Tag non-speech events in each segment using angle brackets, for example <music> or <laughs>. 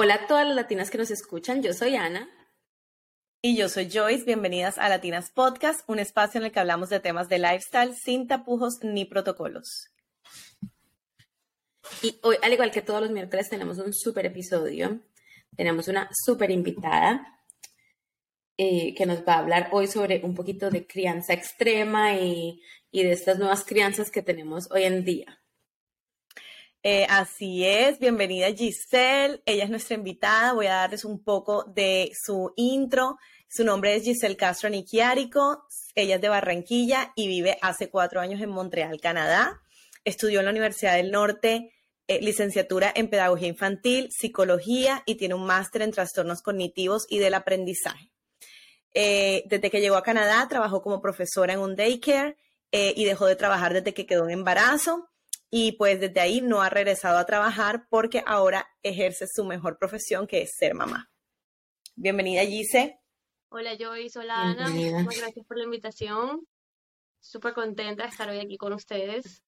Hola a todas las latinas que nos escuchan, yo soy Ana. Y yo soy Joyce, bienvenidas a Latinas Podcast, un espacio en el que hablamos de temas de lifestyle sin tapujos ni protocolos. Y hoy, al igual que todos los miércoles, tenemos un súper episodio. Tenemos una súper invitada eh, que nos va a hablar hoy sobre un poquito de crianza extrema y, y de estas nuevas crianzas que tenemos hoy en día. Eh, así es, bienvenida Giselle, ella es nuestra invitada, voy a darles un poco de su intro. Su nombre es Giselle Castro Niquiarico, ella es de Barranquilla y vive hace cuatro años en Montreal, Canadá. Estudió en la Universidad del Norte eh, licenciatura en Pedagogía Infantil, Psicología y tiene un máster en Trastornos Cognitivos y del Aprendizaje. Eh, desde que llegó a Canadá, trabajó como profesora en un daycare y dejó de trabajar desde que quedó en embarazo y pues desde ahí no ha regresado a trabajar porque ahora ejerce su mejor profesión que es ser mamá. Bienvenida Gise. Hola Joyce, hola Ana, muchas gracias por la invitación. Súper contenta de estar hoy aquí con ustedes.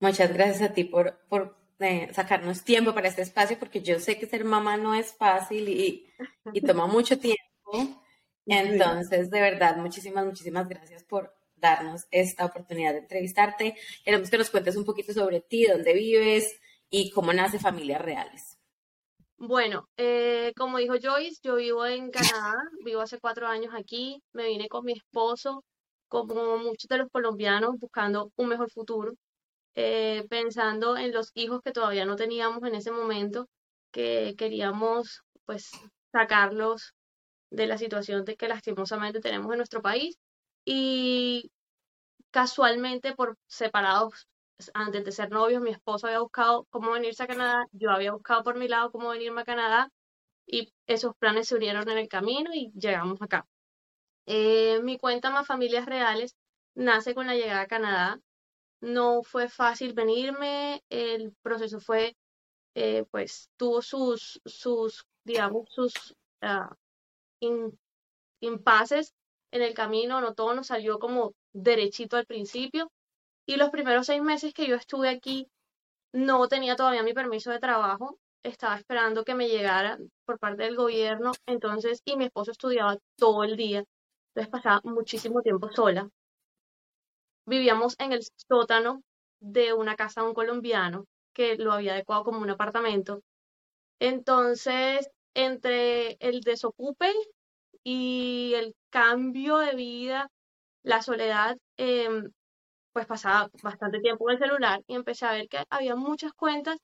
Muchas gracias a ti por, por eh, sacarnos tiempo para este espacio porque yo sé que ser mamá no es fácil y, y toma <laughs> mucho tiempo. Entonces, de verdad, muchísimas, muchísimas gracias por, darnos esta oportunidad de entrevistarte. Queremos que nos cuentes un poquito sobre ti, dónde vives y cómo nace Familias Reales. Bueno, eh, como dijo Joyce, yo vivo en Canadá, vivo hace cuatro años aquí, me vine con mi esposo, como muchos de los colombianos, buscando un mejor futuro, eh, pensando en los hijos que todavía no teníamos en ese momento, que queríamos pues sacarlos de la situación que lastimosamente tenemos en nuestro país y casualmente por separados, antes de ser novios, mi esposo había buscado cómo venirse a Canadá, yo había buscado por mi lado cómo venirme a Canadá y esos planes se unieron en el camino y llegamos acá. Eh, mi cuenta Más Familias Reales nace con la llegada a Canadá. No fue fácil venirme, el proceso fue, eh, pues, tuvo sus, sus digamos, sus uh, impases en el camino, no todo nos salió como derechito al principio. Y los primeros seis meses que yo estuve aquí, no tenía todavía mi permiso de trabajo, estaba esperando que me llegara por parte del gobierno, entonces, y mi esposo estudiaba todo el día, entonces pasaba muchísimo tiempo sola. Vivíamos en el sótano de una casa de un colombiano que lo había adecuado como un apartamento. Entonces, entre el desocupe y el cambio de vida, la soledad, em, pues pasaba bastante tiempo en el celular y empecé a ver que había muchas cuentas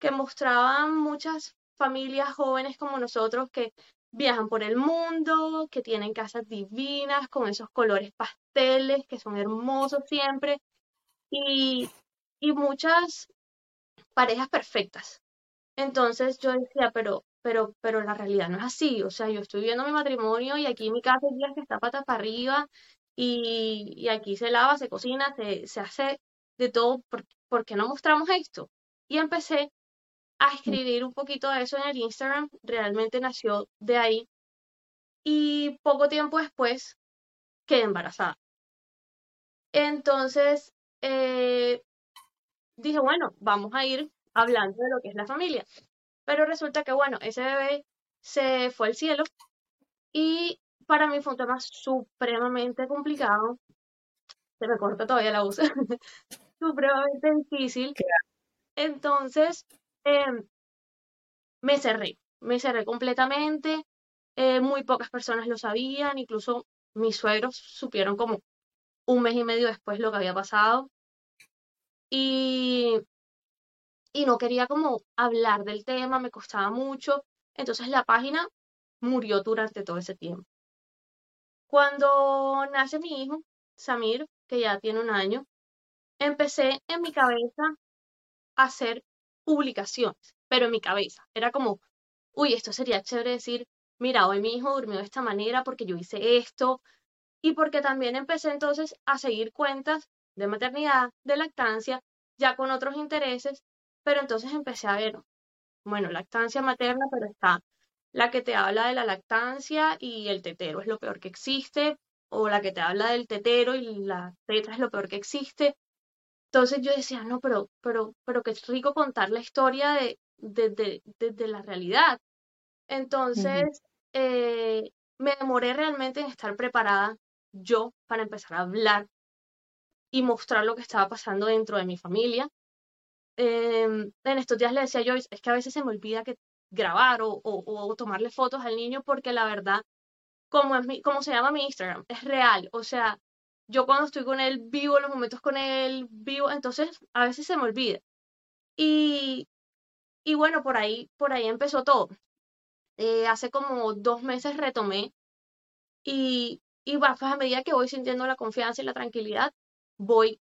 que mostraban muchas familias jóvenes como nosotros que viajan por el mundo, que tienen casas divinas con esos colores pasteles que son hermosos siempre y, y muchas parejas perfectas. Entonces yo decía, pero pero, pero la realidad no es así. O sea, yo estoy viendo mi matrimonio y aquí en mi casa hay días que está patas para arriba y, y aquí se lava, se cocina, se, se hace de todo. ¿Por, qué no mostramos esto? Y empecé a mm. escribir un poquito de eso en el Instagram. Realmente nació de ahí. Y poco tiempo después quedé embarazada. Entonces, eh, dije, bueno, vamos a ir hablando de lo que es la familia. Pero resulta que, bueno, ese bebé se fue al cielo y para mí fue un tema supremamente complicado. Se me corta todavía la voz. <laughs> supremamente difícil. Entonces, em, me cerré, me cerré completamente. Eh, muy pocas personas lo sabían, incluso mis suegros supieron como un mes y medio después lo que había pasado. Y y no quería como hablar del tema, me costaba mucho. Entonces la página murió durante todo ese tiempo. Cuando nace mi hijo, Samir, que ya tiene un año, empecé en mi cabeza a hacer publicaciones, pero en mi cabeza. Era como, uy, esto sería chévere decir, mira, hoy mi hijo durmió de esta manera porque yo hice esto. Y porque también empecé entonces a seguir cuentas de maternidad, de lactancia, ya con otros intereses pero entonces empecé a ver, bueno, lactancia materna, pero está la que te habla de la lactancia y el tetero es lo peor que existe, o la que te habla del tetero y la teta es lo peor que existe. Entonces yo decía, no, pero, pero, pero qué rico contar la historia de, desde, desde la realidad. Entonces, eh, me demoré realmente en estar preparada yo para empezar a hablar y mostrar lo que estaba pasando dentro de mi familia. Em, en estos días le decía Joyce, es que a veces se me olvida que grabar o, o, tomarle fotos al niño porque la verdad, como, es mi, como se llama mi Instagram, es real. O sea, yo cuando estoy con él vivo los momentos con él, vivo, entonces a veces se me olvida. Y, y bueno, por ahí, por ahí empezó todo. Eh, hace como dos meses retomé y, y pues a medida que voy sintiendo la confianza y la tranquilidad, voy,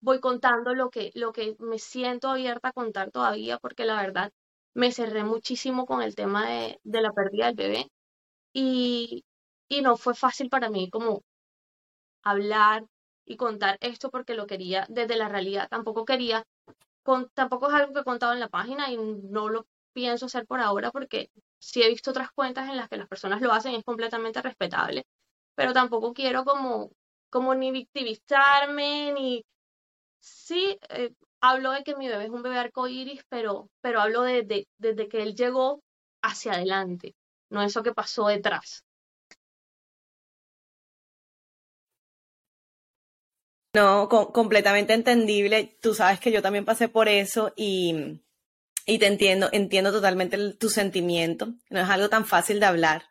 voy contando lo que, lo que me siento abierta a contar todavía, porque la verdad me cerré muchísimo con el tema de, de la pérdida del bebé y, y no fue fácil para mí como hablar y contar esto porque lo quería desde la realidad. Tampoco quería, con, tampoco es algo que he contado en la página y no lo pienso hacer por ahora porque si he visto otras cuentas en las que las personas lo hacen, es completamente respetable, pero tampoco quiero como, como ni victimizarme, ni... Sí, eh, hablo de que mi bebé es un bebé arcoíris, pero, pero hablo de, desde que él llegó hacia adelante, no eso que pasó detrás. No, completamente entendible. Tú sabes que yo también pasé por eso y, y te entiendo, entiendo totalmente tu sentimiento. No es algo tan fácil de hablar.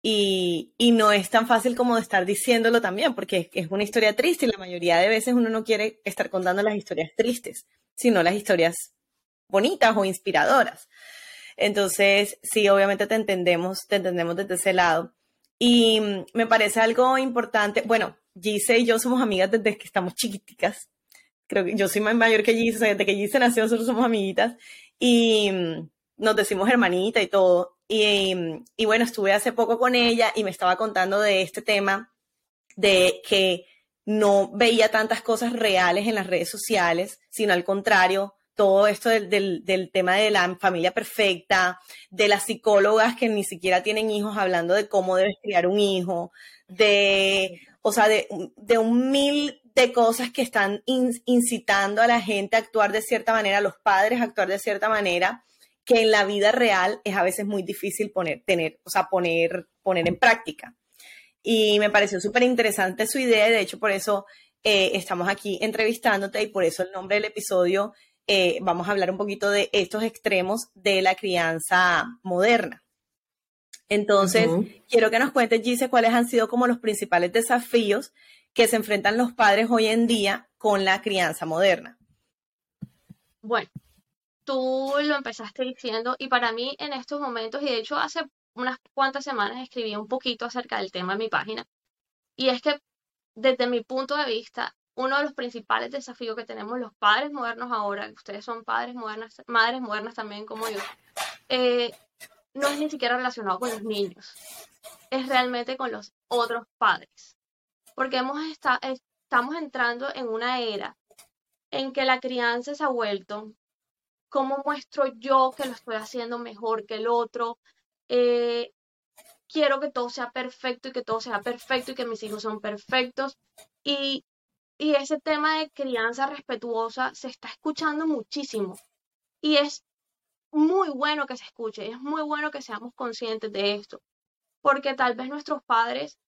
Y, y, no es tan fácil como estar diciéndolo también, porque es, una historia triste y la mayoría de veces uno no quiere estar contando las historias tristes, sino las historias bonitas o inspiradoras. Entonces, sí, obviamente te entendemos, te entendemos desde ese lado. Y me parece algo importante, bueno, Gise y yo somos amigas desde que estamos chiquiticas. Creo que yo soy más mayor que Gise, desde que Gise nació nosotros somos amiguitas y mm, nos decimos hermanita y todo. Y, mm, y bueno, estuve hace poco con ella y me estaba contando de este tema de que no veía tantas cosas reales en las redes sociales, sino al contrario, todo esto del, del, del, tema de la familia perfecta, de las psicólogas que ni siquiera tienen hijos hablando de cómo debes criar un hijo, de o sea, de, un mil de cosas que están incitando a la gente a actuar de cierta manera, a los padres a actuar de cierta manera, que en la vida real es a veces muy difícil poner, tener, o sea, poner, poner en práctica. Y me pareció súper interesante su idea, y de hecho por eso eh, estamos aquí entrevistándote y por eso el nombre del episodio, eh, vamos a hablar un poquito de estos extremos de la crianza moderna. Entonces, quiero que nos cuentes, Gise, cuáles han sido como los principales desafíos que se enfrentan los padres hoy en día con la crianza moderna. Bueno, tú lo empezaste diciendo y para mí en estos momentos, y de hecho hace unas cuantas semanas escribí un poquito acerca del tema en mi página, y es que desde mi punto de vista, uno de los principales desafíos que tenemos los padres modernos ahora, ustedes son padres modernas, madres modernas también como yo, eh, no es ni siquiera relacionado con los niños, es realmente con los otros padres. Porque hemos estamos entrando en una era en que la crianza se ha vuelto, ¿cómo muestro yo que lo estoy haciendo mejor que el otro? Eh, quiero que todo sea perfecto y que todo sea perfecto y que mis hijos son perfectos. Y, y ese tema de crianza respetuosa se está escuchando muchísimo. Y es muy bueno que se escuche, es muy bueno que seamos conscientes de esto, porque tal vez nuestros padres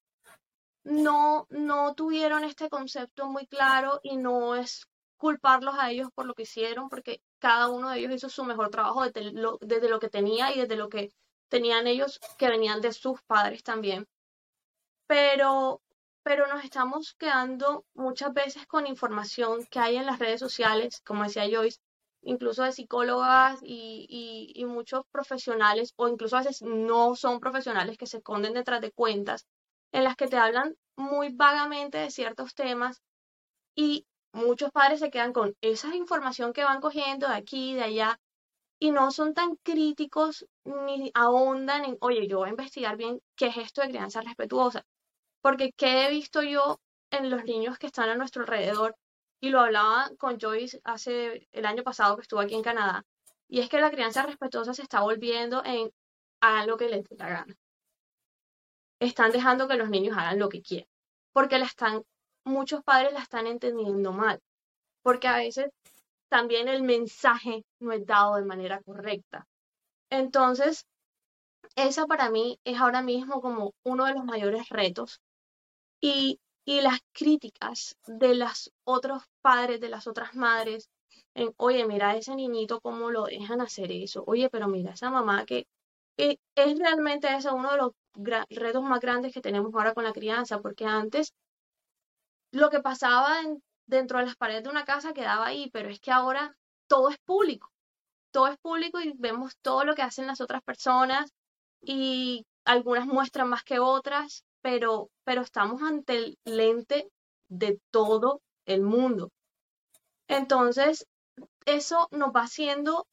no, no tuvieron este concepto muy claro y no es culparlos a ellos por lo que hicieron, porque cada uno de ellos hizo su mejor trabajo desde lo, desde lo que tenía y desde lo que tenían ellos que venían de sus padres también. Pero, pero nos estamos quedando muchas veces con información que hay en las redes sociales, como decía Joyce, incluso de psicólogas y, y, muchos profesionales, o incluso a veces no son profesionales que se esconden detrás de cuentas, en las que te hablan muy vagamente de ciertos temas y muchos padres se quedan con esa información que van cogiendo de aquí, de allá, y no son tan críticos ni ahondan en, oye, yo voy a investigar bien qué es esto de crianza respetuosa, porque qué he visto yo en los niños que están a nuestro alrededor y lo hablaba con Joyce hace el año pasado que estuvo aquí en Canadá, y es que la crianza respetuosa se está volviendo en hagan lo que les dé la gana. Están dejando que los niños hagan lo que quieran, porque la están, muchos padres la están entendiendo mal, porque a veces también el mensaje no es dado de manera correcta. Entonces, esa para mí es ahora mismo como uno de los mayores retos. Y, y las críticas de los otros padres, de las otras madres, en, oye, mira a ese niñito cómo lo dejan hacer eso, oye, pero mira esa mamá que, que es realmente ese uno de los retos más grandes que tenemos ahora con la crianza, porque antes lo que pasaba dentro de las paredes de una casa quedaba ahí, pero es que ahora todo es público, todo es público y vemos todo lo que hacen las otras personas y algunas muestran más que otras, pero, pero estamos ante el lente de todo el mundo. Entonces, eso nos va haciendo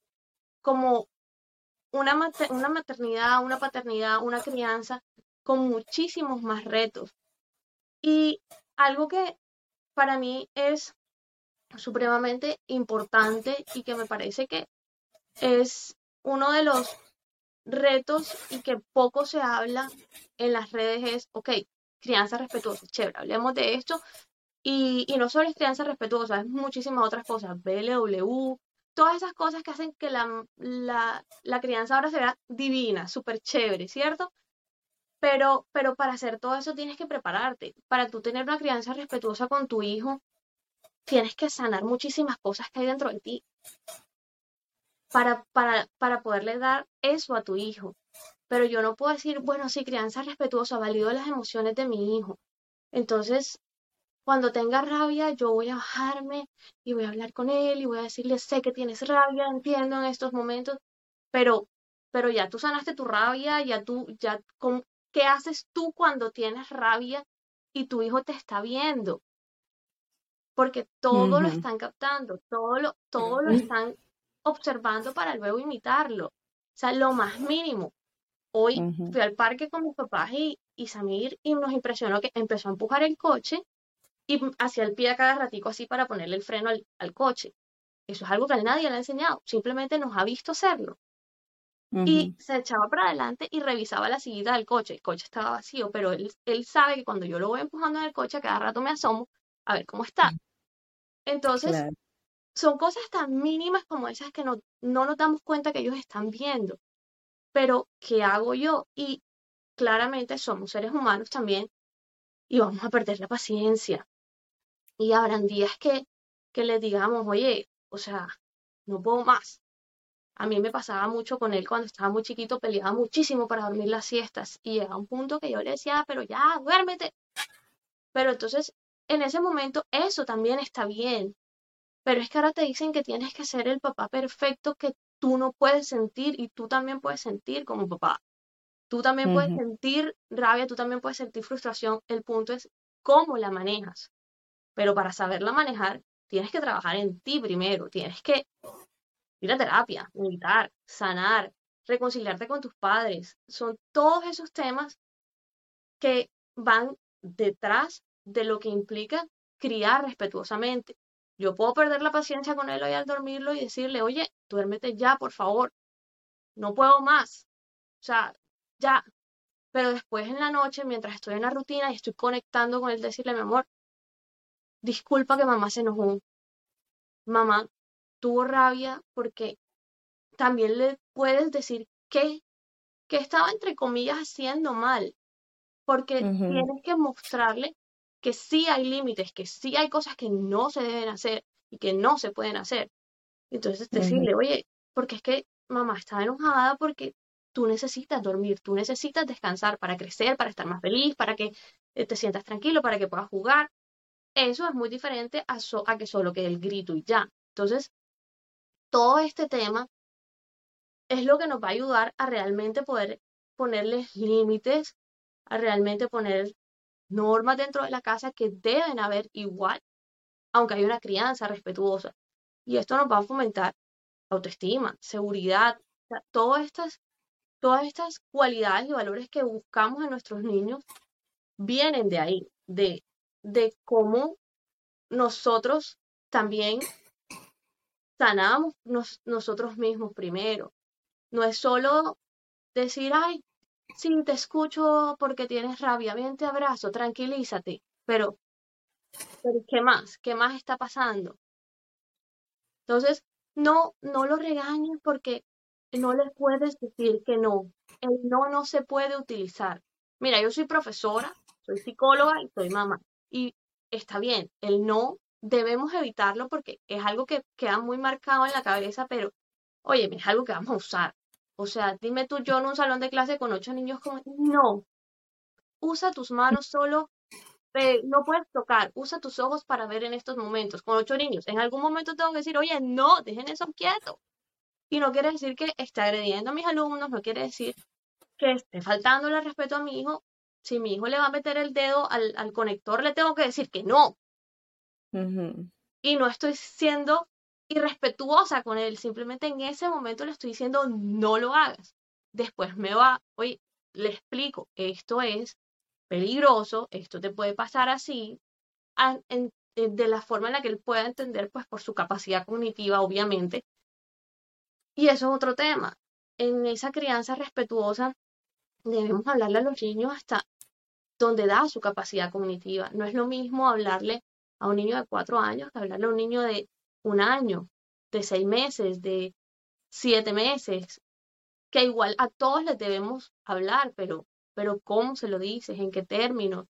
como una, una maternidad, una paternidad, una crianza con muchísimos más retos. Y algo que para mí es supremamente importante y que me parece que es uno de los retos y que poco se habla en las redes es, ok, crianza respetuosa, chévere, hablemos de esto. Y, no solo es crianza respetuosa, es muchísimas otras cosas, BLW, todas esas cosas que hacen que la, la, crianza ahora sea divina, súper chévere, ¿cierto? Pero, pero para hacer todo eso tienes que prepararte. Para tú tener una crianza respetuosa con tu hijo, tienes que sanar muchísimas cosas que hay dentro de ti para, para, para poderle dar eso a tu hijo. Pero yo no puedo decir, bueno, sí, crianza respetuosa, valido las emociones de mi hijo. Entonces, cuando tenga rabia, yo voy a bajarme y voy a hablar con él y voy a decirle, sé que tienes rabia, entiendo en estos momentos, pero, pero ya tú sanaste tu rabia, ya tú, ya, ¿qué haces tú cuando tienes rabia y tu hijo te está viendo? Porque todo lo están captando, todo lo, todo lo están observando para luego imitarlo. O sea, lo más mínimo. Hoy fui al parque con mis papás y, y Samir y nos impresionó que empezó a empujar el coche y hacía el pie a cada ratico así para ponerle el freno al, al coche. Eso es algo que a nadie le ha enseñado, simplemente nos ha visto hacerlo. Y se echaba para adelante y revisaba la sillita del coche. El coche estaba vacío, pero él, él sabe que cuando yo lo voy empujando en el coche, a cada rato me asomo a ver cómo está. Entonces, son cosas tan mínimas como esas que no, no nos damos cuenta que ellos están viendo. Pero, ¿qué hago yo? Y claramente somos seres humanos también y vamos a perder la paciencia. Y habrán días que, que les digamos, oye, o sea, no puedo más. A mí me pasaba mucho con él cuando estaba muy chiquito, peleaba muchísimo para dormir las siestas y llega un punto que yo le decía, pero ya, duérmete. Pero entonces, en ese momento, eso también está bien. Pero es que ahora te dicen que tienes que ser el papá perfecto que tú no puedes sentir y tú también puedes sentir como papá. Tú también puedes sentir rabia, tú también puedes sentir frustración. El punto es cómo la manejas. Pero para saberla manejar, tienes que trabajar en ti primero. Tienes que ir a terapia, meditar, sanar, reconciliarte con tus padres. Son todos esos temas que van detrás de lo que implica criar respetuosamente. Yo puedo perder la paciencia con él hoy al dormirlo y decirle, oye, duérmete ya, por favor. No puedo más. O sea, ya. Pero después en la noche, mientras estoy en la rutina y estoy conectando con él, decirle, mi amor, disculpa que mamá se enojó. Mamá tuvo rabia porque también le puedes decir que, que estaba entre comillas haciendo mal. Porque tienes que mostrarle que sí hay límites, que sí hay cosas que no se deben hacer y que no se pueden hacer. Entonces decirle, oye, porque es que mamá está enojada porque tú necesitas dormir, tú necesitas descansar para crecer, para estar más feliz, para que eh, te sientas tranquilo, para que puedas jugar. Eso es muy diferente a, a que solo que el grito y ya. Entonces, todo este tema es lo que nos va a ayudar a realmente poder ponerles límites, a realmente poner normas dentro de la casa que deben haber igual, aunque hay una crianza respetuosa. Y esto nos va a fomentar autoestima, seguridad, todas estas, todas estas cualidades y valores que buscamos en nuestros niños vienen de ahí, de, de cómo nosotros también sanamos nosotros mismos primero. No es solo decir, ay, Sí, te escucho porque tienes rabia, bien te abrazo, tranquilízate, pero, pero ¿qué más? ¿Qué más está pasando? Entonces, no, no lo regañes porque no les puedes decir que no. El no no se puede utilizar. Mira, yo soy profesora, soy psicóloga y soy mamá. Y está bien, el no debemos evitarlo porque es algo que queda muy marcado en la cabeza, pero oye, es algo que vamos a usar. O sea, dime tú, yo en un salón de clase con ocho niños, como, no, usa tus manos solo, no puedes tocar, usa tus ojos para ver en estos momentos, con ocho niños. En algún momento tengo que decir, oye, no, dejen eso quieto. Y no quiere decir que esté agrediendo a mis alumnos, no quiere decir que esté faltando el respeto a mi hijo. Si mi hijo le va a meter el dedo al, al conector, le tengo que decir que no. Y no estoy siendo irrespetuosa con él, simplemente en ese momento le estoy diciendo no lo hagas. Después me va, oye, le explico, esto es peligroso, esto te puede pasar así, de la forma en la que él pueda entender, pues por su capacidad cognitiva, obviamente. Y eso es otro tema. En esa crianza respetuosa debemos hablarle a los niños hasta donde da su capacidad cognitiva. No es lo mismo hablarle a un niño de cuatro años que hablarle a un niño de un año, de seis meses, de siete meses, que igual a todos les debemos hablar, pero, pero ¿cómo se lo dices? ¿En qué términos?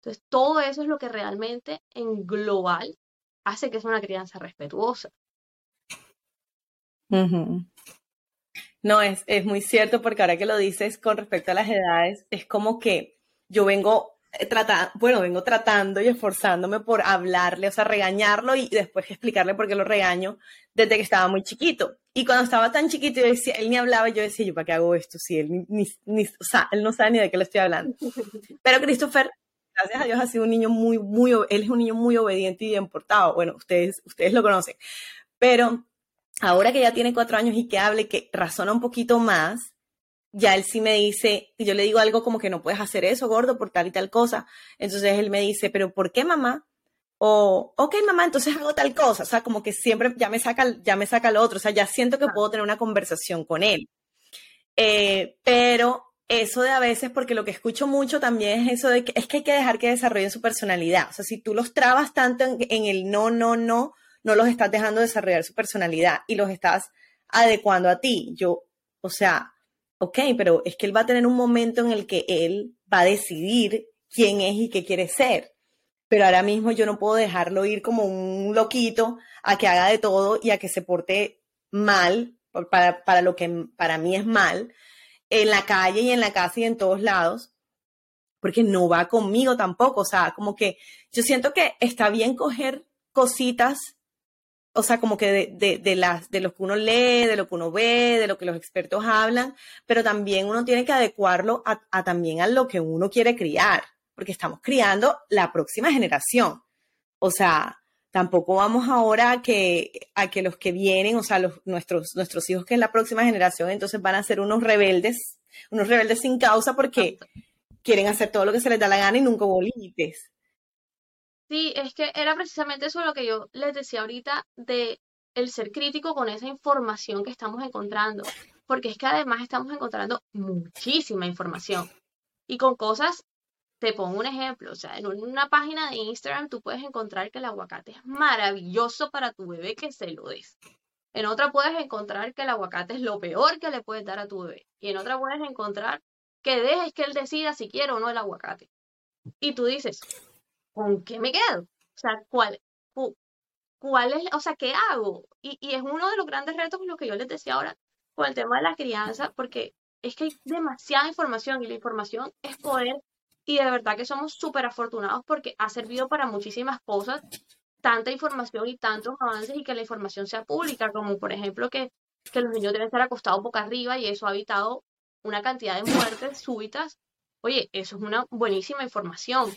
Entonces, todo eso es lo que realmente en global hace que sea una crianza respetuosa. No, es, es muy cierto porque ahora que lo dices con respecto a las edades, es como que yo vengo trata, bueno, vengo tratando y esforzándome por hablarle, o sea, regañarlo y después explicarle por qué lo regaño desde que estaba muy chiquito. Y cuando estaba tan chiquito, yo decía, él ni hablaba, yo decía, ¿yo para qué hago esto? Si él ni, ni, o sea, él no sabe ni de qué le estoy hablando. <laughs> Pero Christopher, gracias a Dios, ha sido un niño muy, muy, él es un niño muy obediente y bien portado. Bueno, ustedes, ustedes lo conocen. Pero ahora que ya tiene cuatro años y que hable, que razona un poquito más, ya él sí me dice, y yo le digo algo como que no puedes hacer eso, gordo, por tal y tal cosa. Entonces él me dice, pero ¿por qué mamá? O, ok, mamá, entonces hago tal cosa. O sea, como que siempre ya me saca, ya me saca lo otro. O sea, ya siento que puedo tener una conversación con él. Eh, pero eso de a veces, porque lo que escucho mucho también es eso de que es que hay que dejar que desarrollen su personalidad. O sea, si tú los trabas tanto en, en el no, no, no, no los estás dejando desarrollar su personalidad y los estás adecuando a ti. Yo, o sea, ok, pero es que él va a tener un momento en el que él va a decidir quién es y qué quiere ser. Pero ahora mismo yo no puedo dejarlo ir como un loquito a que haga de todo y a que se porte mal, para, para lo que para mí es mal, en la calle y en la casa y en todos lados, porque no va conmigo tampoco. O sea, como que yo siento que está bien coger cositas o sea, como que de, de, las, de lo que uno lee, de lo que uno ve, de lo que los expertos hablan, pero también uno tiene que adecuarlo a, también a lo que uno quiere criar, porque estamos criando la próxima generación. O sea, tampoco vamos ahora a que, a que los que vienen, o sea, los, nuestros, nuestros hijos que es la próxima generación, entonces van a ser unos rebeldes, unos rebeldes sin causa porque quieren hacer todo lo que se les da la gana y nunca hubo límites. Sí, es que era precisamente eso lo que yo les decía ahorita de el ser crítico con esa información que estamos encontrando, porque es que además estamos encontrando muchísima información y con cosas, te pongo un ejemplo, o sea, en una página de Instagram tú puedes encontrar que el aguacate es maravilloso para tu bebé que se lo des. En otra puedes encontrar que el aguacate es lo peor que le puedes dar a tu bebé. Y en otra puedes encontrar que dejes que él decida si quiere o no el aguacate. Y tú dices, ¿con qué me quedo? O sea, ¿cuál, cuál es, o sea, qué hago? Y, y es uno de los grandes retos, lo que yo les decía ahora, con el tema de la crianza, porque es que hay demasiada información y la información es poder y de verdad que somos súper afortunados porque ha servido para muchísimas cosas, tanta información y tantos avances y que la información sea pública, como por ejemplo que, que los niños deben estar acostados boca arriba y eso ha evitado una cantidad de muertes súbitas. Oye, eso es una buenísima información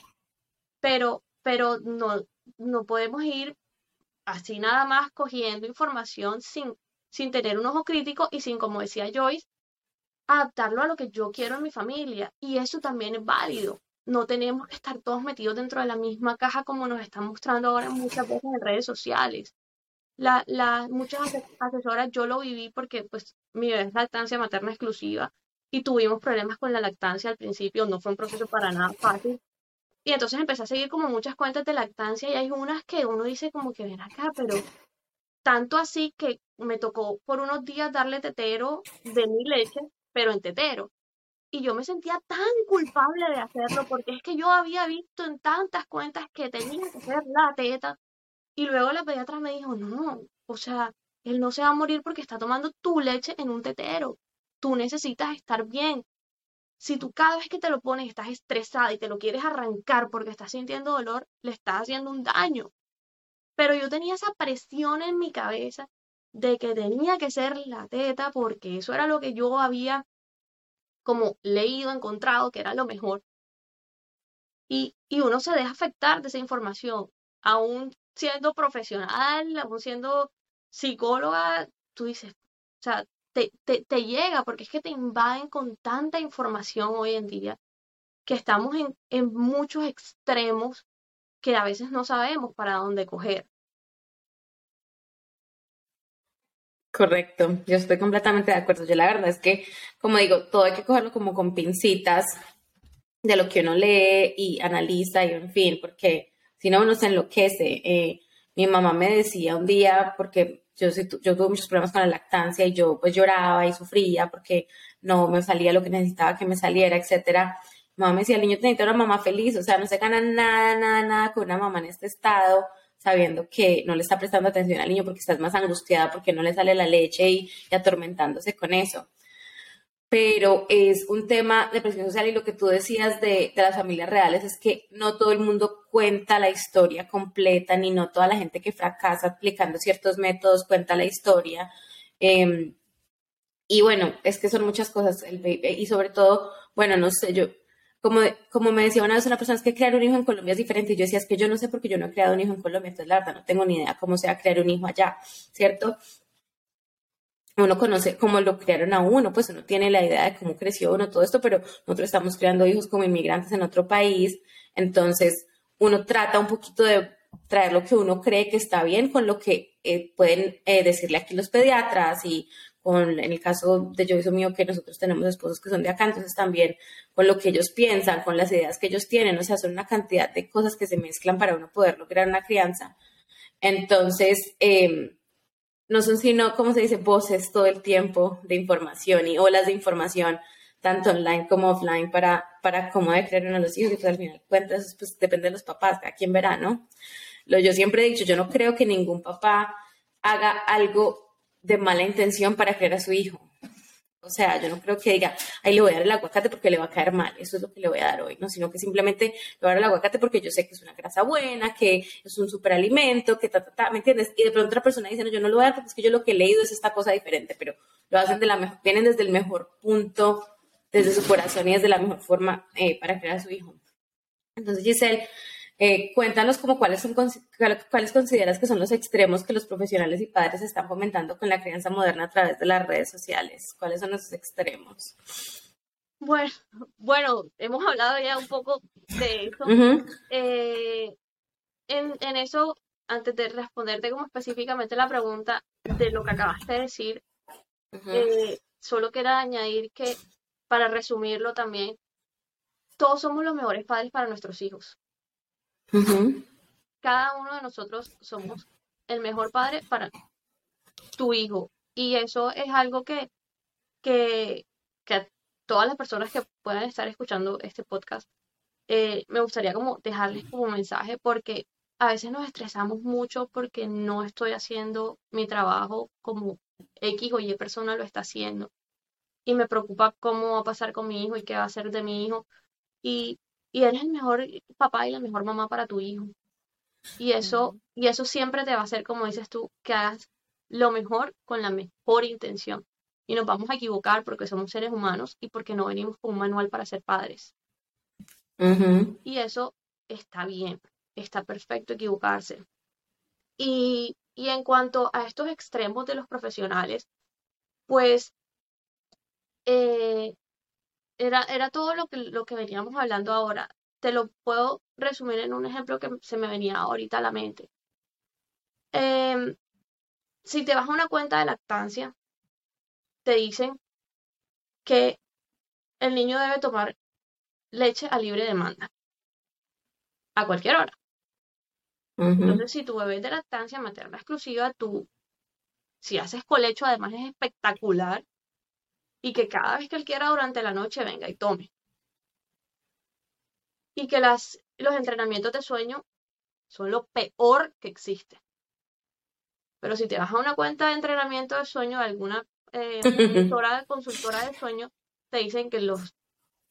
pero, pero no, no podemos ir así nada más cogiendo información sin, sin tener un ojo crítico y sin, como decía Joyce, adaptarlo a lo que yo quiero en mi familia. Y eso también es válido. No tenemos que estar todos metidos dentro de la misma caja como nos están mostrando ahora muchas veces en redes sociales. La, la, muchas asesoras, yo lo viví porque pues mi bebé es lactancia materna exclusiva y tuvimos problemas con la lactancia al principio, no fue un proceso para nada fácil, y entonces empecé a seguir como muchas cuentas de lactancia y hay unas que uno dice como que ven acá, pero tanto así que me tocó por unos días darle tetero de mi leche, pero en tetero. Y yo me sentía tan culpable de hacerlo porque es que yo había visto en tantas cuentas que tenía que hacer la teta. Y luego la pediatra me dijo, no, o sea, él no se va a morir porque está tomando tu leche en un tetero. Tú necesitas estar bien. Si tú cada vez que te lo pones estás estresada y te lo quieres arrancar porque estás sintiendo dolor, le estás haciendo un daño. Pero yo tenía esa presión en mi cabeza de que tenía que ser la teta porque eso era lo que yo había como leído, encontrado que era lo mejor. Y, y uno se deja afectar de esa información, aún siendo profesional, aún siendo psicóloga, tú dices, o sea, te, te, llega porque es que te invaden con tanta información hoy en día que estamos en, en muchos extremos que a veces no sabemos para dónde coger. Correcto, yo estoy completamente de acuerdo. Yo la verdad es que, como digo, todo hay que cogerlo como con pincitas de lo que uno lee y analiza y en fin, porque si no uno se enloquece. Eh, mi mamá me decía un día, porque yo, yo tuve muchos problemas con la lactancia y yo pues lloraba y sufría porque no me salía lo que necesitaba que me saliera, etcétera. Mi mamá me decía, el niño necesita una mamá feliz, o sea, no se gana nada, nada, nada con una mamá en este estado sabiendo que no le está prestando atención al niño porque estás más angustiada porque no le sale la leche y, atormentándose con eso. Pero es un tema de presión social y lo que tú decías de, las familias reales es que no todo el mundo cuenta la historia completa, ni no toda la gente que fracasa aplicando ciertos métodos cuenta la historia. Em, y bueno, es que son muchas cosas, el y sobre todo, bueno, no sé, yo, como, como me decía una vez una persona, es que crear un hijo en Colombia es diferente. Y yo decía, es que yo no sé por qué yo no he creado un hijo en Colombia. Entonces, la verdad, no tengo ni idea cómo sea crear un hijo allá, ¿cierto? Uno conoce cómo lo crearon a uno, pues uno tiene la idea de cómo creció uno, todo esto, pero nosotros estamos creando hijos como inmigrantes en otro país. Entonces, uno trata un poquito de traer lo que uno cree que está bien con lo que eh, pueden eh, decirle aquí los pediatras y con, en el caso de yo y mío, que nosotros tenemos esposos que son de acá, entonces también con lo que ellos piensan, con las ideas que ellos tienen, o sea, son una cantidad de cosas que se mezclan para uno poder lograr una crianza. Entonces, em, no son sino, como se dice, voces todo el tiempo de información y olas de información, tanto online como offline, para, para cómo de crear uno a los hijos, y al final cuentas, pues depende de los papás, a quien verá, ¿no? Lo yo siempre he dicho, yo no creo que ningún papá haga algo de mala intención para crear a su hijo. O sea, yo no creo que diga, ahí le voy a dar el aguacate porque le va a caer mal, eso es lo que le voy a dar hoy, no, sino que simplemente le voy a dar el aguacate porque yo sé que es una grasa buena, que es un superalimento, que ta, ta, ta, ¿me entiendes? Y de pronto otra persona dice, no, yo no lo voy a dar porque es que yo lo que he leído es esta cosa diferente, pero lo hacen de la mejor, vienen desde el mejor punto, desde su corazón y desde la mejor forma eh, para crear a su hijo. Entonces, Giselle, eh, cuéntanos como cuáles, son, cuáles consideras que son los extremos que los profesionales y padres están fomentando con la crianza moderna a través de las redes sociales. ¿Cuáles son esos extremos? Bueno, bueno, hemos hablado ya un poco de eso. Eh, en, eso, antes de responderte como específicamente la pregunta de lo que acabaste de decir, eh, solo quiero añadir que, para resumirlo también, todos somos los mejores padres para nuestros hijos. Cada uno de nosotros somos el mejor padre para tu hijo. Y eso es algo que, que, a todas las personas que puedan estar escuchando este podcast, eh, me gustaría como dejarles como mensaje porque a veces nos estresamos mucho porque no estoy haciendo mi trabajo como X o Y persona lo está haciendo. Y me preocupa cómo va a pasar con mi hijo y qué va a hacer de mi hijo. Y y eres el mejor papá y la mejor mamá para tu hijo. Y eso, y eso siempre te va a hacer, como dices tú, que hagas lo mejor con la mejor intención. Y nos vamos a equivocar porque somos seres humanos y porque no venimos con un manual para ser padres. Y eso está bien, está perfecto equivocarse. Y, y en cuanto a estos extremos de los profesionales, pues eh, era, era todo lo que, lo que veníamos hablando ahora. Te lo puedo resumir en un ejemplo que se me venía ahorita a la mente. Em, si te vas a una cuenta de lactancia, te dicen que el niño debe tomar leche a libre demanda, a cualquier hora. Entonces, si tu bebé es de lactancia materna exclusiva, tú Si haces colecho, además es espectacular. Y que cada vez que él quiera durante la noche venga y tome. Y que las, los entrenamientos de sueño son lo peor que existe. Pero si te vas a una cuenta de entrenamiento de sueño de alguna eh, <laughs> consultora, consultora de sueño, te dicen que los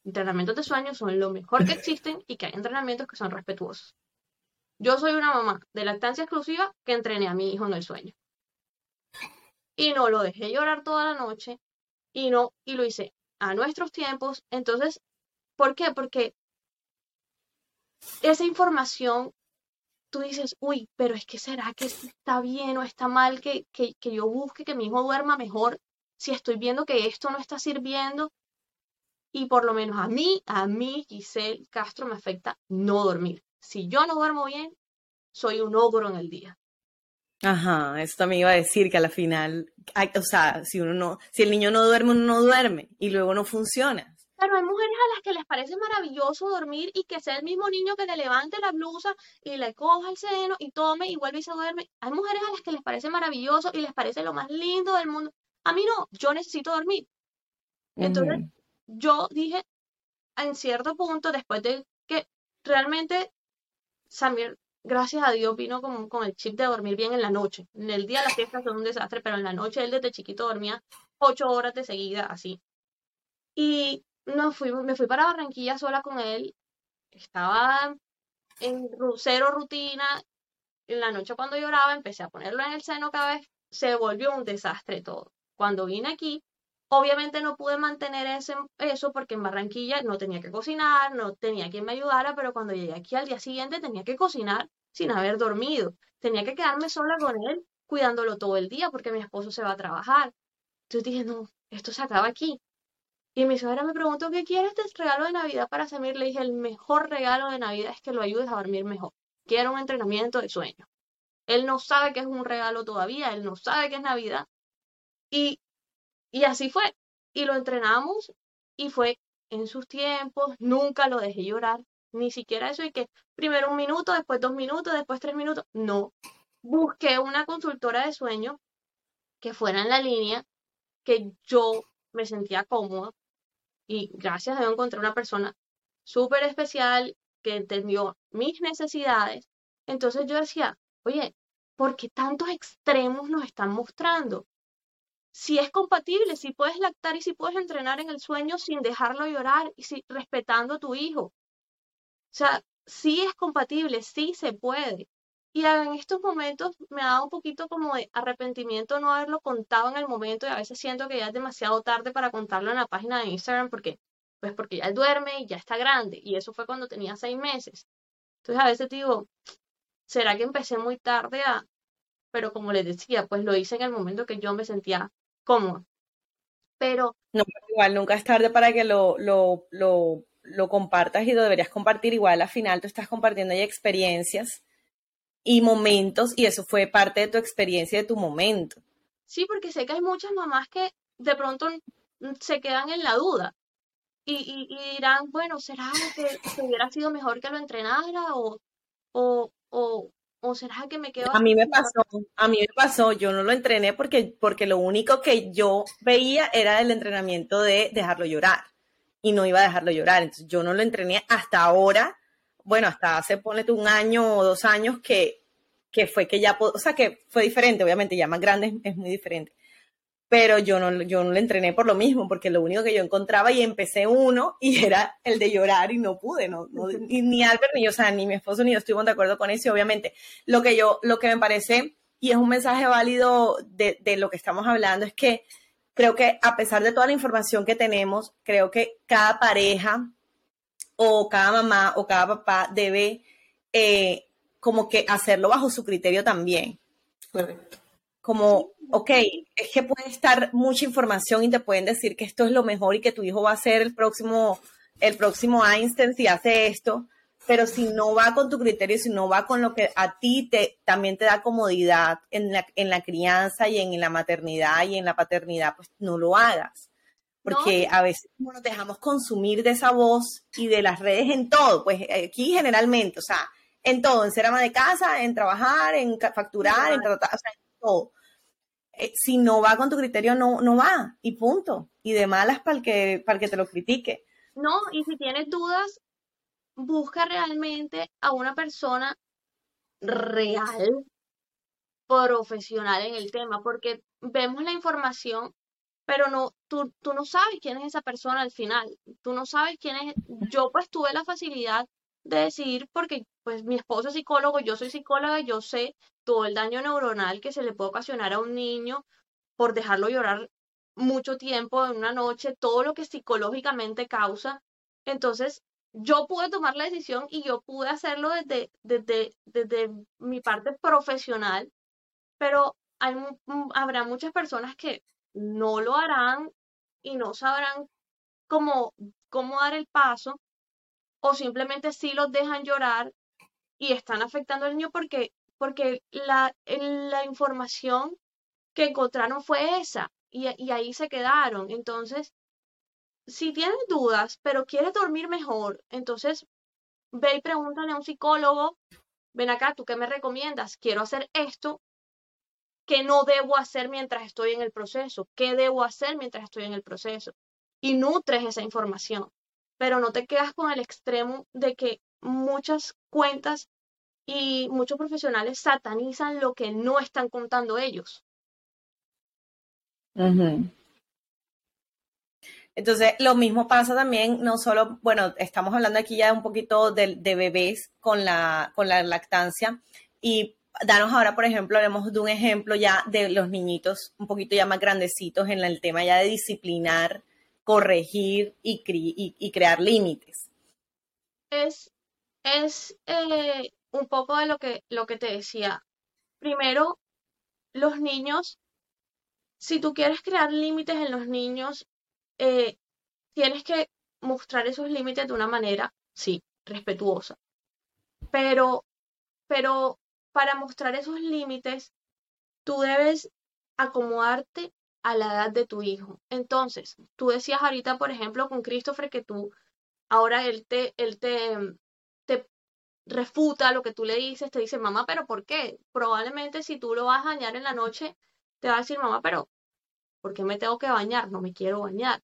entrenamientos de sueño son lo mejor que existen y que hay entrenamientos que son respetuosos. Yo soy una mamá de lactancia exclusiva que entrené a mi hijo en el sueño. Y no lo dejé llorar toda la noche y no y lo hice a nuestros tiempos. Entonces, ¿por qué? Porque esa información tú dices, uy, pero es que será que está bien o está mal que, que, que yo busque que mi hijo duerma mejor si estoy viendo que esto no está sirviendo y por lo menos a mí, a mí, Giselle Castro, me afecta no dormir. Si yo no duermo bien, soy un ogro en el día. Ajá, eso también iba a decir que a la final, o sea, si uno no, si el niño no duerme, uno no duerme y luego no funciona. Pero hay mujeres a las que les parece maravilloso dormir y que sea el mismo niño que le levante la blusa y le coja el seno y tome y vuelve y se duerme. Hay mujeres a las que les parece maravilloso y les parece lo más lindo del mundo. A mí no, yo necesito dormir. Entonces, yo dije, en cierto punto, después de que realmente Samir, gracias a Dios, vino con, con el chip de dormir bien en la noche. En el día las fiestas son un desastre, pero en la noche él desde chiquito dormía ocho horas de seguida, así. Y no fui, me fui para Barranquilla sola con él. Estaba en cero rutina. En la noche cuando lloraba, empecé a ponerlo en el seno cada vez. Se volvió un desastre todo. Cuando vine aquí, Obviamente no pude mantener ese, eso porque en Barranquilla no tenía que cocinar, no tenía quien me ayudara, pero cuando llegué aquí al día siguiente tenía que cocinar sin haber dormido. Tenía que quedarme sola con él, cuidándolo todo el día porque mi esposo se va a trabajar. Entonces dije, no, esto se acaba aquí. Y mi suegra me preguntó, ¿qué quieres de regalo de Navidad para Samir? Le dije, el mejor regalo de Navidad es que lo ayudes a dormir mejor. Quiero un entrenamiento de sueño. Él no sabe que es un regalo todavía, él no sabe que es Navidad. Y y así fue. Y lo entrenamos y fue en sus tiempos, nunca lo dejé llorar, ni siquiera eso y que primero un minuto, después dos minutos, después tres minutos. No. Busqué una consultora de sueño que fuera en la línea, que yo me sentía cómoda y gracias a Dios encontré una persona súper especial que entendió mis necesidades. Entonces yo decía, oye, ¿por qué tantos extremos nos están mostrando? Si es compatible, si puedes lactar y si puedes entrenar en el sueño sin dejarlo llorar y si, respetando a tu hijo. O sea, sí es compatible, sí se puede. Y en estos momentos me ha dado un poquito como de arrepentimiento no haberlo contado en el momento y a veces siento que ya es demasiado tarde para contarlo en la página de Instagram porque, pues porque ya duerme y ya está grande. Y eso fue cuando tenía seis meses. Entonces a veces digo, ¿será que empecé muy tarde a...? Pero como les decía, pues lo hice en el momento que yo me sentía cómodo. Pero... No, igual nunca es tarde para que lo, lo, lo, lo compartas y lo deberías compartir. Igual al final tú estás compartiendo ya experiencias y momentos y eso fue parte de tu experiencia, de tu momento. Sí, porque sé que hay muchas mamás que de pronto se quedan en la duda y, y, dirán, bueno, ¿será que, hubiera sido mejor que lo entrenara o, o, o, ¿O será que me quedo? A mí me pasó, a mí me pasó, yo no lo entrené porque, porque lo único que yo veía era el entrenamiento de dejarlo llorar y no iba a dejarlo llorar. Entonces yo no lo entrené hasta ahora, bueno, hasta hace, ponete un año o dos años que, que fue que ya, o sea, que fue diferente, obviamente ya más grande es muy diferente pero yo no, yo no le entrené por lo mismo, porque lo único que yo encontraba y empecé uno y era el de llorar y no pude, no, ni Albert ni yo, o sea, ni mi esposo ni yo estuvimos de acuerdo con eso, obviamente lo que yo, lo que me parece, y es un mensaje válido de, de lo que estamos hablando, es que creo que a pesar de toda la información que tenemos, creo que cada pareja o cada mamá o cada papá debe eh, como que hacerlo bajo su criterio también. Correcto como, ok, es que puede estar mucha información y te pueden decir que esto es lo mejor y que tu hijo va a ser el próximo, el próximo Einstein si hace esto, pero si no va con tu criterio, si no va con lo que a ti te, también te da comodidad en la, en la crianza y en la maternidad y en la paternidad, pues no lo hagas. Porque a veces nos dejamos consumir de esa voz y de las redes en todo, pues aquí generalmente, o sea, en todo, en ser ama de casa, en trabajar, en facturar, en tratar, o sea, todo. eh, si no va con tu criterio, no, no va, y punto. Y de malas para el que, para que te lo critique. No, y si tienes dudas, busca realmente a una persona real, profesional en el tema, porque vemos la información, pero no, tú, tú no sabes quién es esa persona al final, tú no sabes quién es, yo pues tuve la facilidad de decidir porque pues mi esposo es psicólogo, yo soy psicóloga, yo sé todo el daño neuronal que se le puede ocasionar a un niño por dejarlo llorar mucho tiempo en una noche, todo lo que psicológicamente causa. Entonces, yo pude tomar la decisión y yo pude hacerlo desde, desde, desde mi parte profesional, pero hay, habrá muchas personas que no lo harán y no sabrán cómo, cómo dar el paso o simplemente sí los dejan llorar y están afectando al niño porque, porque la, la información que encontraron fue esa y, y ahí se quedaron. Entonces, si tienes dudas, pero quieres dormir mejor, entonces ve y pregúntale a un psicólogo, ven acá, ¿tú qué me recomiendas? Quiero hacer esto, ¿qué no debo hacer mientras estoy en el proceso? ¿Qué debo hacer mientras estoy en el proceso? Y nutres esa información, pero no te quedas con el extremo de que muchas cuentas y muchos profesionales satanizan lo que no están contando ellos. Entonces, lo mismo pasa también, no solo, bueno, estamos hablando aquí ya un poquito de, bebés con la, con la lactancia y danos ahora, por ejemplo, hablemos de un ejemplo ya de los niñitos un poquito ya más grandecitos en el tema ya de disciplinar, corregir y, y, crear límites. Es, es eh, un poco de lo que, lo que te decía. Primero, los niños, si tú quieres crear límites en los niños, eh, tienes que mostrar esos límites de una manera, sí, respetuosa. Pero, pero para mostrar esos límites, tú debes acomodarte a la edad de tu hijo. Entonces, tú decías ahorita, por ejemplo, con Christopher que tú, ahora él te, él te, refuta lo que tú le dices, te dice, mamá, pero ¿por qué? Probablemente si tú lo vas a bañar en la noche, te va a decir, mamá, pero ¿por qué me tengo que bañar? No me quiero bañar.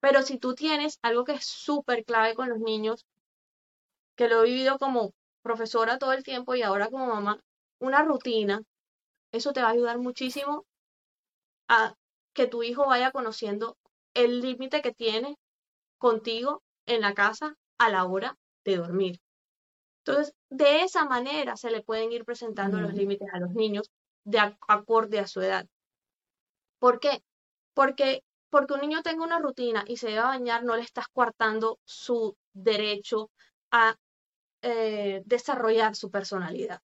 Pero si tú tienes algo que es súper clave con los niños, que lo he vivido como profesora todo el tiempo y ahora como mamá, una rutina, eso te va a ayudar muchísimo a que tu hijo vaya conociendo el límite que tiene contigo en la casa a la hora de dormir. Entonces, de esa manera se le pueden ir presentando los límites a los niños de acorde a su edad. ¿Por qué? Porque porque un niño tenga una rutina y se debe bañar, no le estás coartando su derecho a eh, desarrollar su personalidad.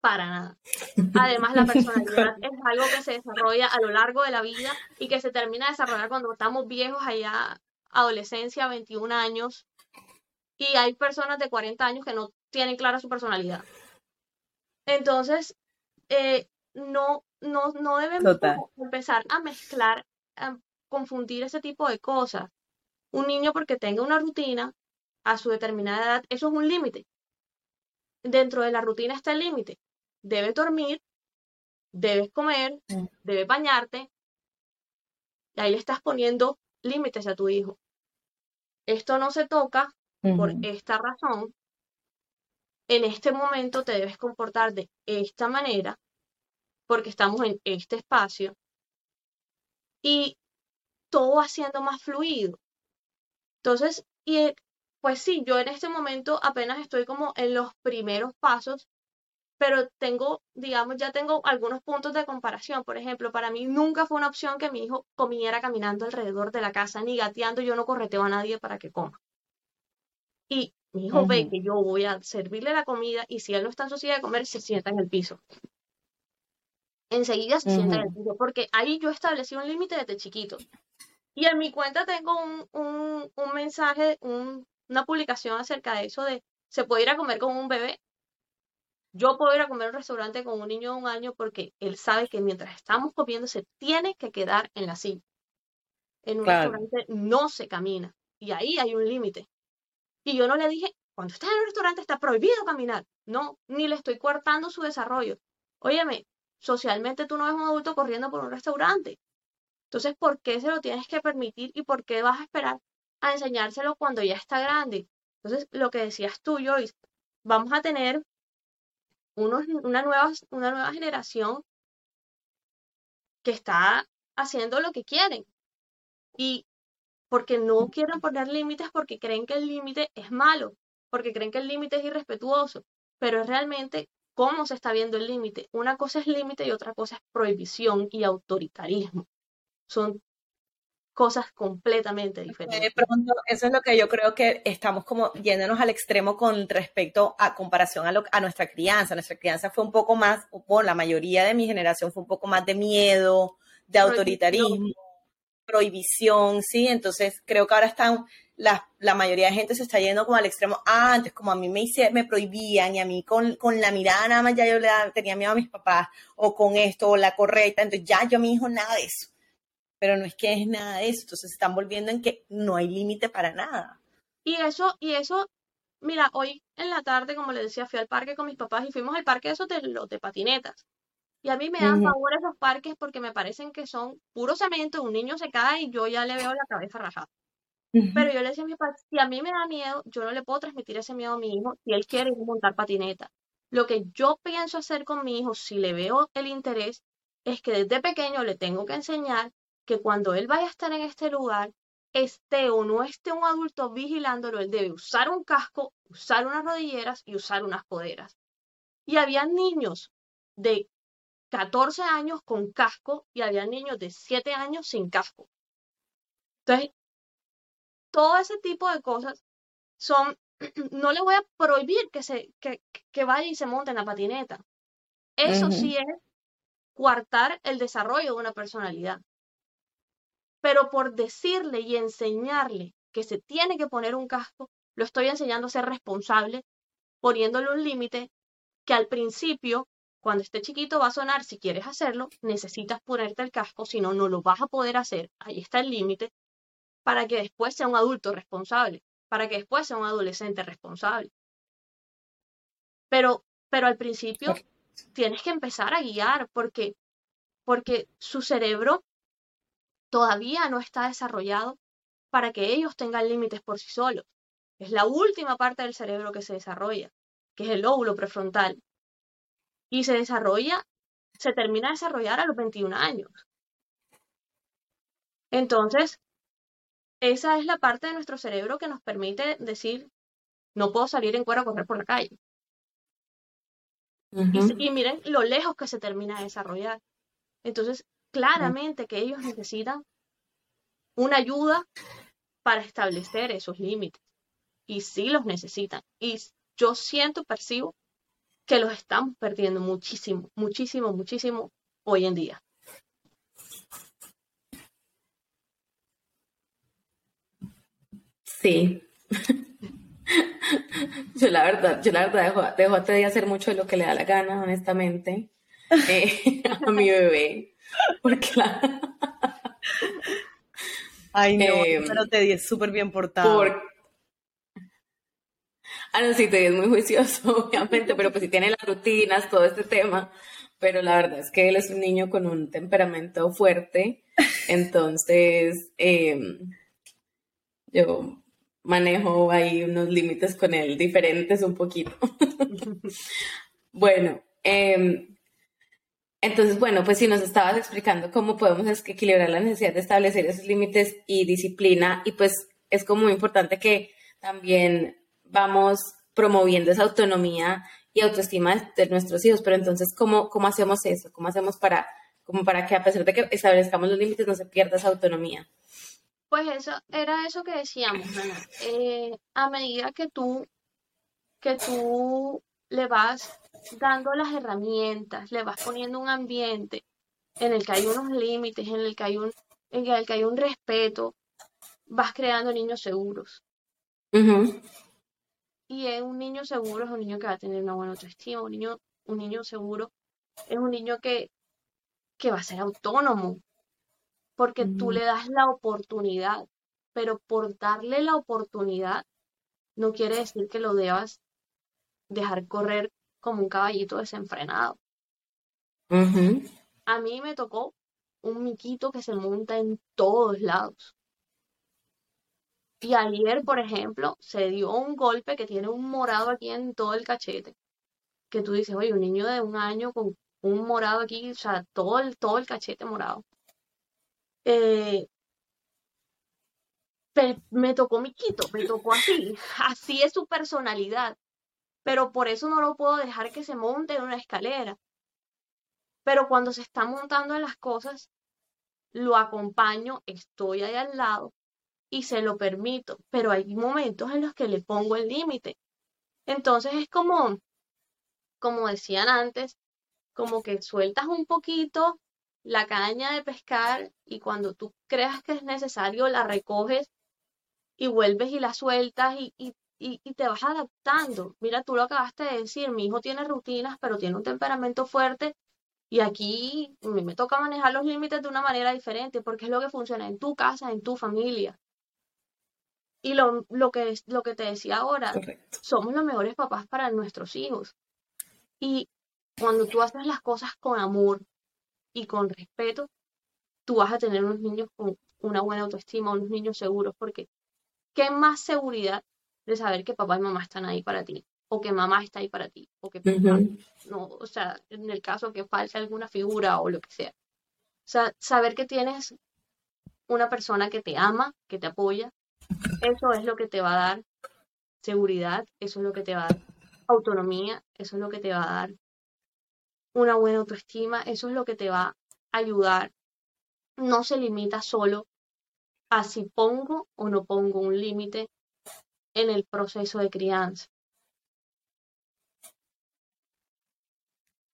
Para nada. Además, la <laughs> personalidad es algo que se desarrolla a lo largo de la vida y que se termina de desarrollar cuando estamos viejos, allá, adolescencia, 21 años, y hay personas de 40 años que no tienen clara su personalidad. Entonces, eh, no, no, no debemos empezar a mezclar confundir ese tipo de cosas. Un niño porque tenga una rutina a su determinada edad, eso es un límite. Dentro de la rutina está el límite. Debes dormir, debes comer, mm. debes bañarte. Y ahí le estás poniendo límites a tu hijo. Esto no se toca por esta razón. En este momento te debes comportar de esta manera porque estamos en este espacio y todo haciendo más fluido. Entonces, y pues sí, yo en este momento apenas estoy como en los primeros pasos, pero tengo, digamos, ya tengo algunos puntos de comparación. Por ejemplo, para mí nunca fue una opción que mi hijo comiera caminando alrededor de la casa, ni gateando, yo no correteo a nadie para que coma. Y mi hijo ve que yo voy a servirle la comida y si él no está en su silla de comer, se sienta en el piso enseguida se sienta en el piso, porque ahí yo establecí un límite desde chiquito. Y en mi cuenta tengo un, un, un mensaje, una publicación acerca de eso de, ¿se puede ir a comer con un bebé? Yo puedo ir a comer a un restaurante con un niño de un año porque él sabe que mientras estamos comiendo se tiene que quedar en la silla. En un restaurante no se camina y ahí hay un límite. Y yo no le dije, cuando estás en un restaurante está prohibido caminar. No, ni le estoy cortando su desarrollo. Óyeme, socialmente tú no ves un adulto corriendo por un restaurante. Entonces, ¿por qué se lo tienes que permitir y por qué vas a esperar a enseñárselo cuando ya está grande? Entonces, lo que decías tú, Joyce, vamos a tener unos, una, nueva, una nueva generación que está haciendo lo que quieren. Y porque no quieren poner límites porque creen que el límite es malo, porque creen que el límite es irrespetuoso, pero es realmente cómo se está viendo el límite. Una cosa es límite y otra cosa es prohibición y autoritarismo. Son cosas completamente diferentes. De pronto, eso es lo que yo creo que estamos como yéndonos al extremo con respecto a comparación a, a nuestra crianza. Nuestra crianza fue un poco más, o la mayoría de mi generación fue un poco más de miedo, de autoritarismo, prohibición, ¿sí? Entonces creo que ahora están, la, la, mayoría de gente se está yendo como al extremo, ah, antes como a mí me, hice, me prohibían y a mí con, con la mirada nada más ya yo le tenía miedo a mis papás, o con esto, o la correcta, entonces ya yo mi hijo nada de eso pero no es que es nada de eso, entonces se están volviendo en que no hay límite para nada. Y eso, y eso, mira, hoy en la tarde, como les decía, fui al parque con mis papás y fuimos al parque de esos de los de patinetas. Y a mí me dan favor esos parques porque me parecen que son puro cemento, un niño se cae y yo ya le veo la cabeza rajada. Pero yo le decía a mi papá, si a mí me da miedo, yo no le puedo transmitir ese miedo a mi hijo si él quiere montar patineta. Lo que yo pienso hacer con mi hijo, si le veo el interés, es que desde pequeño le tengo que enseñar que cuando él vaya a estar en este lugar, esté o no esté un adulto vigilándolo, él debe usar un casco, usar unas rodilleras y usar unas poderas. Y había niños de 14 años con casco y había niños de 7 años sin casco. Entonces, todo ese tipo de cosas son, <clears throat> no le voy a prohibir que, se, que, que vaya y se monte en la patineta. Eso sí es coartar el desarrollo de una personalidad pero por decirle y enseñarle que se tiene que poner un casco, lo estoy enseñando a ser responsable, poniéndole un límite que al principio, cuando esté chiquito, va a sonar, si quieres hacerlo, necesitas ponerte el casco, si no, no lo vas a poder hacer, ahí está el límite, para que después sea un adulto responsable, para que después sea un adolescente responsable. Pero, pero al principio tienes que empezar a guiar porque, porque su cerebro todavía no está desarrollado para que ellos tengan límites por sí solos. Es la última parte del cerebro que se desarrolla, que es el lóbulo prefrontal. Y se desarrolla, se termina de desarrollar a los 21 años. Entonces, esa es la parte de nuestro cerebro que nos permite decir, no puedo salir en cuero a correr por la calle. y, y, miren lo lejos que se termina de desarrollar. Entonces, claramente que ellos necesitan una ayuda para establecer esos límites. Y sí los necesitan. Y yo siento, percibo que los estamos perdiendo muchísimo, muchísimo, muchísimo hoy en día. Sí. <laughs> yo la verdad, yo la verdad dejo, dejo de hacer mucho de lo que le da la gana, honestamente, eh, <laughs> a mi bebé. Porque la... Ay, no, eh, pero Teddy es súper bien portado. Ah, no, sí, Teddy es muy juicioso, <laughs> obviamente, pero pues sí tiene las rutinas, todo este tema. Pero la verdad es que él es un niño con un temperamento fuerte. Entonces, em, yo manejo ahí unos límites con él diferentes un poquito. <laughs> bueno, eh, entonces, bueno, pues si nos estabas explicando cómo podemos equilibrar la necesidad de establecer esos límites y disciplina, y pues es como muy importante que también vamos promoviendo esa autonomía y autoestima de nuestros hijos, pero entonces, ¿cómo, cómo hacemos eso? ¿Cómo hacemos para, como para que a pesar de que establezcamos los límites no se pierda esa autonomía? Pues eso era eso que decíamos, eh, a medida que tú, que tú le vas dando las herramientas, le vas poniendo un ambiente en el que hay unos límites, en el que hay un, en el que hay un respeto, vas creando niños seguros. Y es un niño seguro es un niño que va a tener una buena autoestima, un niño, un niño seguro es un niño que, que va a ser autónomo, porque tú le das la oportunidad, pero por darle la oportunidad no quiere decir que lo debas dejar correr como un caballito desenfrenado. A mí me tocó un miquito que se monta en todos lados. Y ayer, por ejemplo, se dio un golpe que tiene un morado aquí en todo el cachete. Que tú dices, oye, un niño de un año con un morado aquí, o sea, todo el, todo el cachete morado. Eh, me tocó Miquito, me tocó así. Así es su personalidad. Pero por eso no lo puedo dejar que se monte en una escalera. Pero cuando se está montando en las cosas, lo acompaño, estoy ahí al lado y se lo permito, pero hay momentos en los que le pongo el límite. Entonces es como, como decían antes, como que sueltas un poquito la caña de pescar y cuando tú creas que es necesario la recoges y vuelves y la sueltas y, y, y, te vas adaptando. Mira, tú lo acabaste de decir, mi hijo tiene rutinas, pero tiene un temperamento fuerte y aquí me toca manejar los límites de una manera diferente porque es lo que funciona en tu casa, en tu familia. Y lo, lo, que, lo que te decía ahora, somos los mejores papás para nuestros hijos. Y cuando tú haces las cosas con amor y con respeto, tú vas a tener unos niños con una buena autoestima, unos niños seguros, porque ¿qué más seguridad de saber que papá y mamá están ahí para ti? O que mamá está ahí para ti, o que no, o sea, en el caso que falte alguna figura o lo que sea. O sea, saber que tienes una persona que te ama, que te apoya, eso es lo que te va a dar seguridad, eso es lo que te va a dar autonomía, eso es lo que te va a dar una buena autoestima, eso es lo que te va a ayudar. No se limita solo a si pongo o no pongo un límite en el proceso de crianza.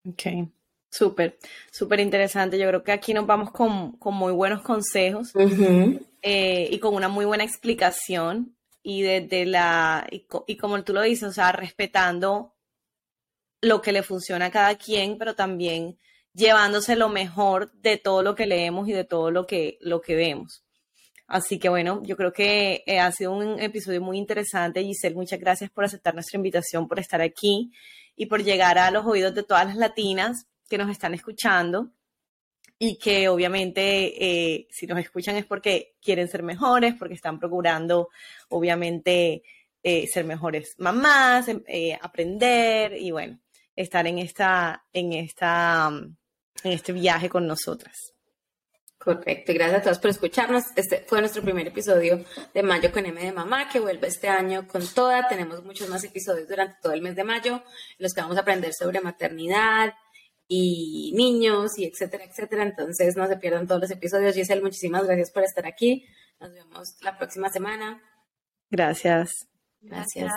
Ok, súper, súper interesante. Yo creo que aquí nos vamos con, muy buenos consejos eh, y con una muy buena explicación y desde la, y, como tú lo dices, o sea, respetando lo que le funciona a cada quien, pero también llevándose lo mejor de todo lo que leemos y de todo lo que, lo que vemos. Así que bueno, yo creo que eh, ha sido un episodio muy interesante. Giselle, muchas gracias por aceptar nuestra invitación, por estar aquí y por llegar a los oídos de todas las latinas que nos están escuchando y que obviamente eh, si nos escuchan es porque quieren ser mejores, porque están procurando obviamente eh, ser mejores mamás, em, eh, aprender y bueno, estar en esta, en esta, en este viaje con nosotras. Correcto, gracias a todos por escucharnos. Este fue nuestro primer episodio de Mayo con M de Mamá, que vuelve este año con toda. Tenemos muchos más episodios durante todo el mes de mayo, en los que vamos a aprender sobre maternidad, y niños y etcétera, etcétera. Entonces no se pierdan todos los episodios. Giselle, muchísimas gracias por estar aquí. Nos vemos la próxima semana. Gracias. Gracias.